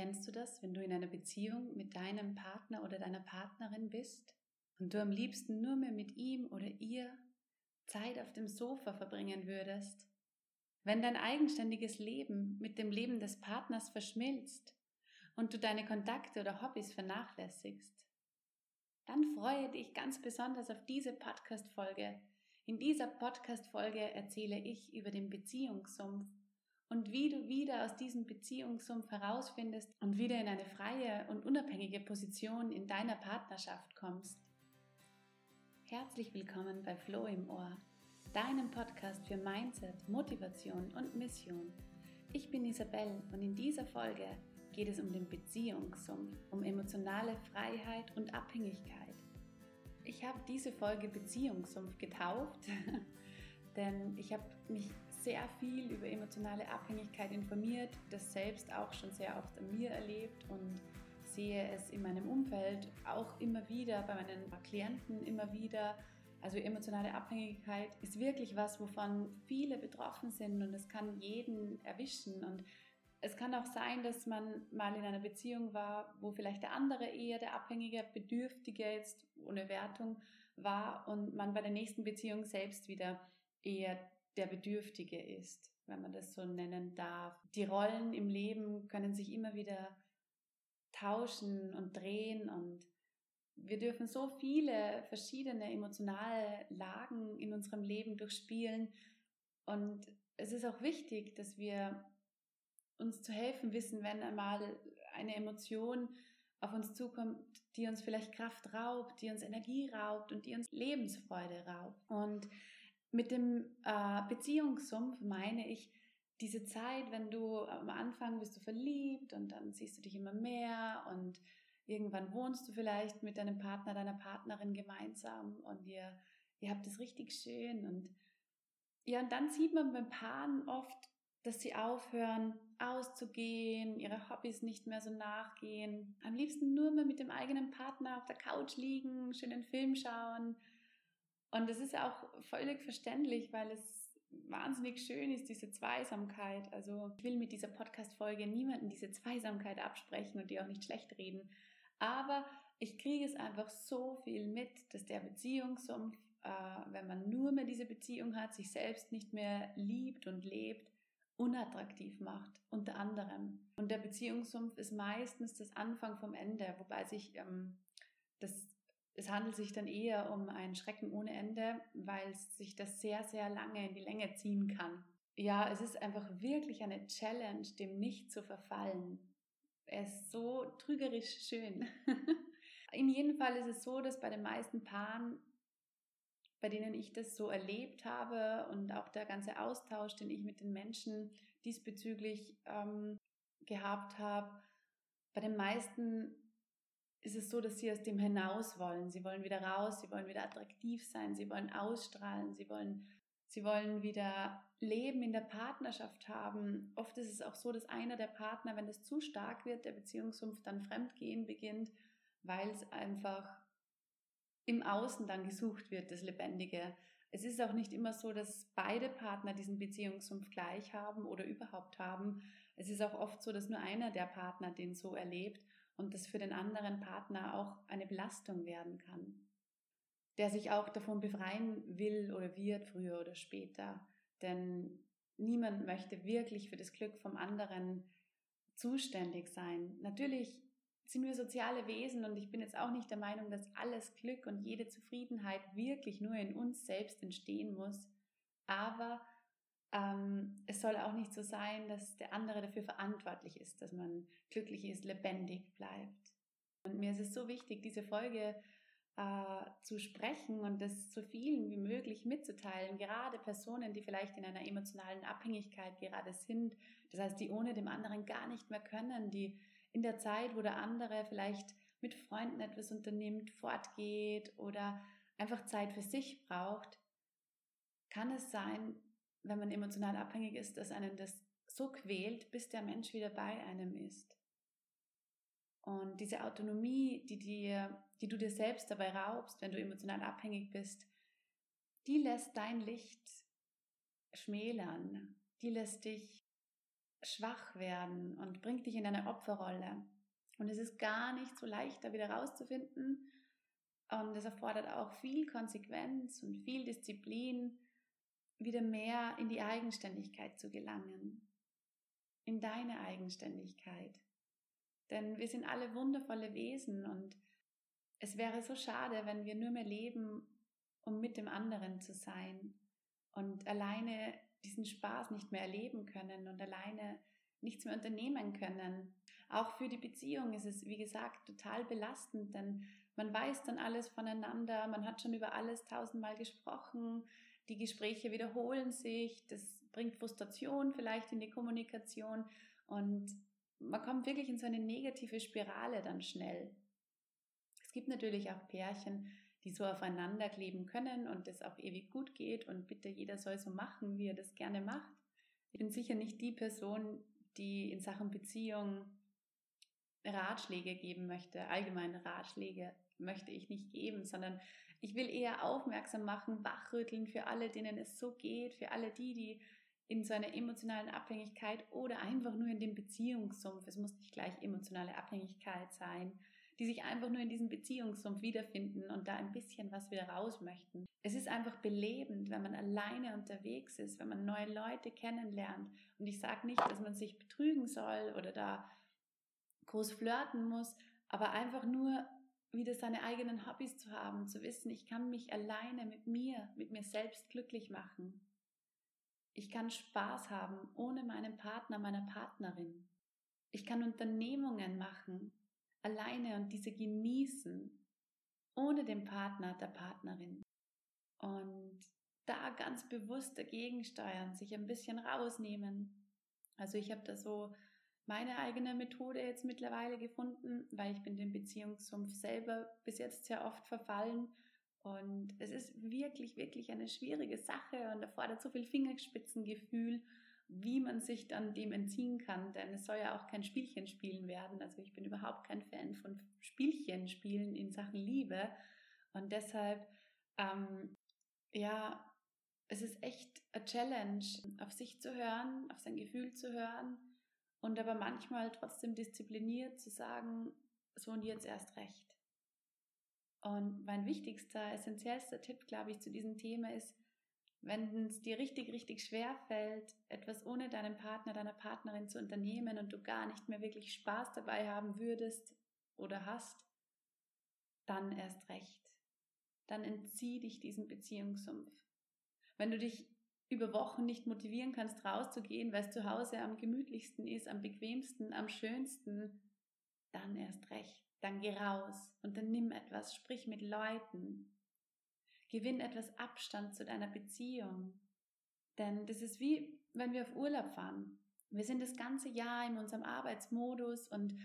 Kennst du das, wenn du in einer Beziehung mit deinem Partner oder deiner Partnerin bist und du am liebsten nur mehr mit ihm oder ihr Zeit auf dem Sofa verbringen würdest? Wenn dein eigenständiges Leben mit dem Leben des Partners verschmilzt und du deine Kontakte oder Hobbys vernachlässigst, dann freue dich ganz besonders auf diese Podcast-Folge. In dieser Podcast-Folge erzähle ich über den Beziehungssumpf und wie du wieder aus diesem Beziehungssumpf herausfindest und wieder in eine freie und unabhängige Position in deiner Partnerschaft kommst. Herzlich willkommen bei Flow im Ohr, deinem Podcast für Mindset, Motivation und Mission. Ich bin Isabel und in dieser Folge geht es um den Beziehungssumpf, um emotionale Freiheit und Abhängigkeit. Ich habe diese Folge Beziehungssumpf getauft, denn ich habe mich sehr viel über emotionale Abhängigkeit informiert, das selbst auch schon sehr oft an mir erlebt und sehe es in meinem Umfeld auch immer wieder, bei meinen Klienten immer wieder. Also emotionale Abhängigkeit ist wirklich was, wovon viele betroffen sind und es kann jeden erwischen. Und es kann auch sein, dass man mal in einer Beziehung war, wo vielleicht der andere eher der Abhängige, Bedürftige jetzt ohne Wertung war und man bei der nächsten Beziehung selbst wieder eher der Bedürftige ist, wenn man das so nennen darf. Die Rollen im Leben können sich immer wieder tauschen und drehen und wir dürfen so viele verschiedene emotionale Lagen in unserem Leben durchspielen und es ist auch wichtig, dass wir uns zu helfen wissen, wenn einmal eine Emotion auf uns zukommt, die uns vielleicht Kraft raubt, die uns Energie raubt und die uns Lebensfreude raubt. Und mit dem äh, Beziehungssumpf meine ich diese Zeit, wenn du am Anfang bist du verliebt und dann siehst du dich immer mehr und irgendwann wohnst du vielleicht mit deinem Partner, deiner Partnerin gemeinsam und ihr, ihr habt es richtig schön und ja, und dann sieht man beim Paaren oft, dass sie aufhören auszugehen, ihre Hobbys nicht mehr so nachgehen, am liebsten nur mehr mit dem eigenen Partner auf der Couch liegen, schönen Film schauen, und das ist auch völlig verständlich, weil es wahnsinnig schön ist, diese Zweisamkeit. Also ich will mit dieser Podcast-Folge niemanden diese Zweisamkeit absprechen und die auch nicht schlecht reden. Aber ich kriege es einfach so viel mit, dass der Beziehungssumpf, äh, wenn man nur mehr diese Beziehung hat, sich selbst nicht mehr liebt und lebt, unattraktiv macht, unter anderem. Und der Beziehungssumpf ist meistens das Anfang vom Ende, wobei sich ähm, das es handelt sich dann eher um einen Schrecken ohne Ende, weil sich das sehr, sehr lange in die Länge ziehen kann. Ja, es ist einfach wirklich eine Challenge, dem nicht zu verfallen. Er ist so trügerisch schön. in jedem Fall ist es so, dass bei den meisten Paaren, bei denen ich das so erlebt habe und auch der ganze Austausch, den ich mit den Menschen diesbezüglich ähm, gehabt habe, bei den meisten ist es so, dass sie aus dem hinaus wollen. Sie wollen wieder raus, sie wollen wieder attraktiv sein, sie wollen ausstrahlen, sie wollen, sie wollen wieder Leben in der Partnerschaft haben. Oft ist es auch so, dass einer der Partner, wenn das zu stark wird, der Beziehungssumpf dann Fremdgehen beginnt, weil es einfach im Außen dann gesucht wird, das Lebendige. Es ist auch nicht immer so, dass beide Partner diesen Beziehungssumpf gleich haben oder überhaupt haben. Es ist auch oft so, dass nur einer der Partner den so erlebt und das für den anderen Partner auch eine Belastung werden kann, der sich auch davon befreien will oder wird, früher oder später. Denn niemand möchte wirklich für das Glück vom anderen zuständig sein. Natürlich sind wir soziale Wesen und ich bin jetzt auch nicht der Meinung, dass alles Glück und jede Zufriedenheit wirklich nur in uns selbst entstehen muss. Aber ähm, es soll auch nicht so sein, dass der andere dafür verantwortlich ist, dass man glücklich ist, lebendig bleibt. Und mir ist es so wichtig, diese Folge äh, zu sprechen und das so vielen wie möglich mitzuteilen, gerade Personen, die vielleicht in einer emotionalen Abhängigkeit gerade sind, das heißt, die ohne dem anderen gar nicht mehr können, die in der Zeit, wo der andere vielleicht mit Freunden etwas unternimmt, fortgeht oder einfach Zeit für sich braucht, kann es sein, wenn man emotional abhängig ist, dass einen das so quält, bis der Mensch wieder bei einem ist. Und diese Autonomie, die dir, die du dir selbst dabei raubst, wenn du emotional abhängig bist, die lässt dein Licht schmälern. Die lässt dich schwach werden und bringt dich in eine Opferrolle. Und es ist gar nicht so leicht, da wieder rauszufinden. Und es erfordert auch viel Konsequenz und viel Disziplin, wieder mehr in die Eigenständigkeit zu gelangen. In deine Eigenständigkeit. Denn wir sind alle wundervolle Wesen und es wäre so schade, wenn wir nur mehr leben, um mit dem anderen zu sein und alleine diesen Spaß nicht mehr erleben können und alleine nichts mehr unternehmen können. Auch für die Beziehung ist es, wie gesagt, total belastend, denn man weiß dann alles voneinander, man hat schon über alles tausendmal gesprochen, die Gespräche wiederholen sich, das bringt Frustration vielleicht in die Kommunikation und man kommt wirklich in so eine negative Spirale dann schnell. Es gibt natürlich auch Pärchen, die so aufeinander kleben können und das auch ewig gut geht und bitte jeder soll so machen, wie er das gerne macht. Ich bin sicher nicht die Person, die in Sachen Beziehung Ratschläge geben möchte, allgemeine Ratschläge möchte ich nicht geben, sondern ich will eher aufmerksam machen, wachrütteln für alle, denen es so geht, für alle die, die in so einer emotionalen Abhängigkeit oder einfach nur in dem Beziehungssumpf, es muss nicht gleich emotionale Abhängigkeit sein, die sich einfach nur in diesem Beziehungssumpf wiederfinden und da ein bisschen was wieder raus möchten. Es ist einfach belebend, wenn man alleine unterwegs ist, wenn man neue Leute kennenlernt. Und ich sage nicht, dass man sich betrügen soll oder da groß flirten muss, aber einfach nur wieder seine eigenen Hobbys zu haben, zu wissen, ich kann mich alleine mit mir, mit mir selbst glücklich machen. Ich kann Spaß haben ohne meinen Partner, meiner Partnerin. Ich kann Unternehmungen machen, alleine und diese genießen, ohne den Partner, der Partnerin. Und da ganz bewusst dagegen steuern, sich ein bisschen rausnehmen. Also ich habe da so meine eigene Methode jetzt mittlerweile gefunden, weil ich bin dem Beziehungssumpf selber bis jetzt sehr oft verfallen. Und es ist wirklich, wirklich eine schwierige Sache und erfordert so viel Fingerspitzengefühl, wie man sich dann dem entziehen kann, denn es soll ja auch kein Spielchen spielen werden. Also ich bin überhaupt kein Fan von Spielchen spielen in Sachen Liebe. Und deshalb, ähm, ja, es ist echt a Challenge, auf sich zu hören, auf sein Gefühl zu hören und aber manchmal trotzdem diszipliniert zu sagen, so und jetzt erst recht. Und mein wichtigster, essentiellster Tipp, glaube ich, zu diesem Thema ist, wenn es dir richtig, richtig schwer fällt, etwas ohne deinen Partner, deiner Partnerin zu unternehmen und du gar nicht mehr wirklich Spaß dabei haben würdest oder hast, dann erst recht. Dann entzieh dich diesem Beziehungssumpf. Wenn du dich über Wochen nicht motivieren kannst, rauszugehen, weil es zu Hause am gemütlichsten ist, am bequemsten, am schönsten, dann erst recht. Dann geh raus und dann nimm etwas, sprich mit Leuten. Gewinn etwas Abstand zu deiner Beziehung. Denn das ist wie, wenn wir auf Urlaub fahren. Wir sind das ganze Jahr in unserem Arbeitsmodus und,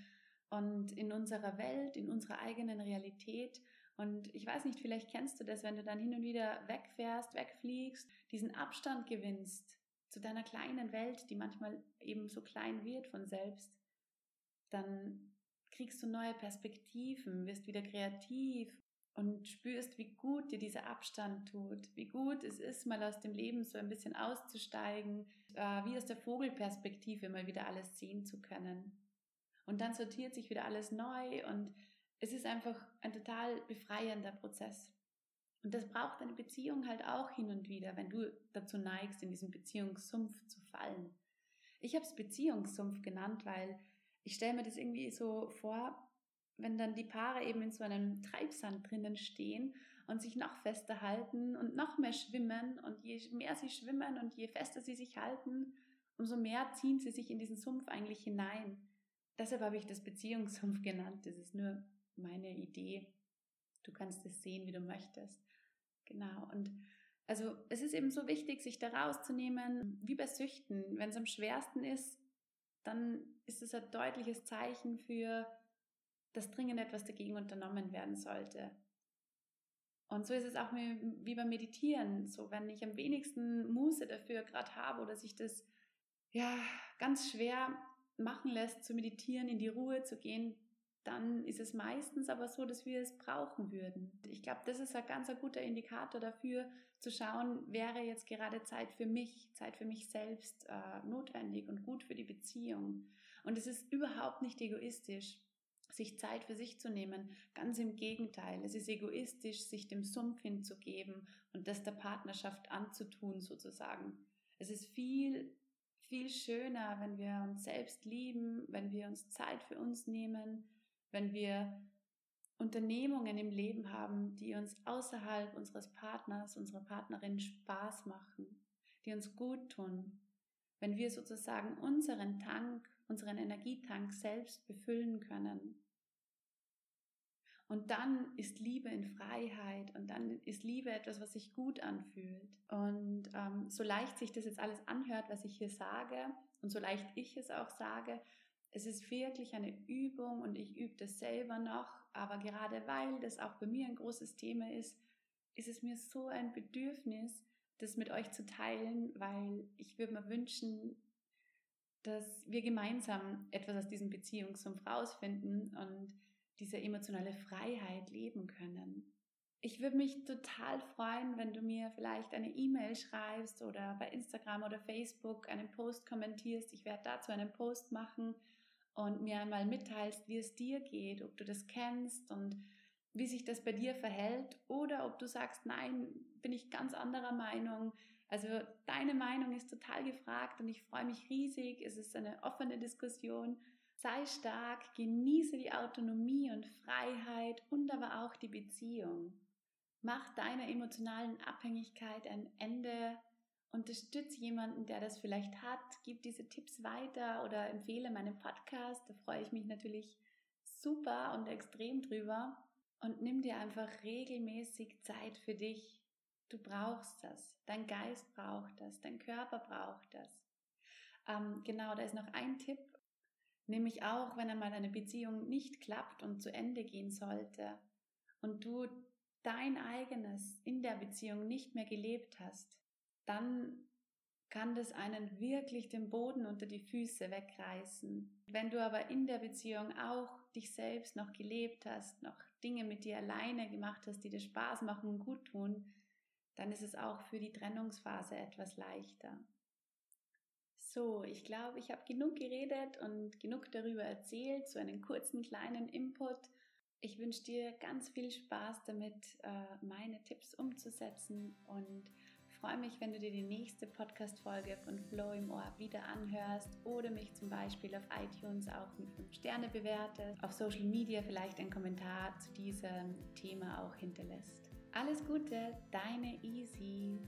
und in unserer Welt, in unserer eigenen Realität und ich weiß nicht, vielleicht kennst du das, wenn du dann hin und wieder wegfährst, wegfliegst, diesen Abstand gewinnst zu deiner kleinen Welt, die manchmal eben so klein wird von selbst, dann kriegst du neue Perspektiven, wirst wieder kreativ und spürst, wie gut dir dieser Abstand tut, wie gut es ist, mal aus dem Leben so ein bisschen auszusteigen, äh, wie aus der Vogelperspektive mal wieder alles sehen zu können. Und dann sortiert sich wieder alles neu und es ist einfach ein total befreiender Prozess. Und das braucht eine Beziehung halt auch hin und wieder, wenn du dazu neigst, in diesen Beziehungssumpf zu fallen. Ich habe es Beziehungssumpf genannt, weil ich stelle mir das irgendwie so vor, wenn dann die Paare eben in so einem Treibsand drinnen stehen und sich noch fester halten und noch mehr schwimmen und je mehr sie schwimmen und je fester sie sich halten, umso mehr ziehen sie sich in diesen Sumpf eigentlich hinein. Deshalb habe ich das Beziehungssumpf genannt. Das ist nur meine Idee. Du kannst es sehen, wie du möchtest. Genau. Und also es ist eben so wichtig, sich da rauszunehmen, wie bei Süchten. Wenn es am schwersten ist, dann ist es ein deutliches Zeichen für, dass dringend etwas dagegen unternommen werden sollte. Und so ist es auch wie beim Meditieren. So, wenn ich am wenigsten Muße dafür gerade habe oder sich das ja ganz schwer machen lässt, zu meditieren, in die Ruhe zu gehen, dann ist es meistens aber so, dass wir es brauchen würden. Ich glaube, das ist ein ganz ein guter Indikator dafür, zu schauen, wäre jetzt gerade Zeit für mich, Zeit für mich selbst äh, notwendig und gut für die Beziehung. Und es ist überhaupt nicht egoistisch, sich Zeit für sich zu nehmen. Ganz im Gegenteil, es ist egoistisch, sich dem Sumpf hinzugeben und das der Partnerschaft anzutun sozusagen. Es ist viel, viel schöner, wenn wir uns selbst lieben, wenn wir uns Zeit für uns nehmen, wenn wir Unternehmungen im Leben haben, die uns außerhalb unseres Partners, unserer Partnerin Spaß machen, die uns gut tun, wenn wir sozusagen unseren Tank, unseren Energietank selbst befüllen können. Und dann ist Liebe in Freiheit und dann ist Liebe etwas, was sich gut anfühlt. Und ähm, so leicht sich das jetzt alles anhört, was ich hier sage und so leicht ich es auch sage, es ist wirklich eine Übung und ich übe das selber noch, aber gerade weil das auch bei mir ein großes Thema ist, ist es mir so ein Bedürfnis, das mit euch zu teilen, weil ich würde mir wünschen, dass wir gemeinsam etwas aus diesem Beziehungssumpf rausfinden und diese emotionale Freiheit leben können. Ich würde mich total freuen, wenn du mir vielleicht eine E-Mail schreibst oder bei Instagram oder Facebook einen Post kommentierst. Ich werde dazu einen Post machen und mir einmal mitteilst, wie es dir geht, ob du das kennst und wie sich das bei dir verhält oder ob du sagst, nein, bin ich ganz anderer Meinung. Also deine Meinung ist total gefragt und ich freue mich riesig. Es ist eine offene Diskussion. Sei stark, genieße die Autonomie und Freiheit und aber auch die Beziehung. Mach deiner emotionalen Abhängigkeit ein Ende unterstütze jemanden, der das vielleicht hat, gib diese Tipps weiter oder empfehle meinen Podcast. Da freue ich mich natürlich super und extrem drüber. Und nimm dir einfach regelmäßig Zeit für dich. Du brauchst das. Dein Geist braucht das. Dein Körper braucht das. Ähm, genau, da ist noch ein Tipp. Nämlich auch, wenn einmal eine Beziehung nicht klappt und zu Ende gehen sollte und du dein eigenes in der Beziehung nicht mehr gelebt hast, dann kann das einen wirklich den Boden unter die Füße wegreißen. Wenn du aber in der Beziehung auch dich selbst noch gelebt hast, noch Dinge mit dir alleine gemacht hast, die dir Spaß machen und gut tun, dann ist es auch für die Trennungsphase etwas leichter. So, ich glaube, ich habe genug geredet und genug darüber erzählt, so einen kurzen kleinen Input. Ich wünsche dir ganz viel Spaß damit, äh, meine Tipps umzusetzen und freue mich, wenn du dir die nächste Podcast-Folge von Flow im Ohr wieder anhörst oder mich zum Beispiel auf iTunes auch mit 5 Sterne bewertest, auf Social Media vielleicht einen Kommentar zu diesem Thema auch hinterlässt. Alles Gute, deine Easy.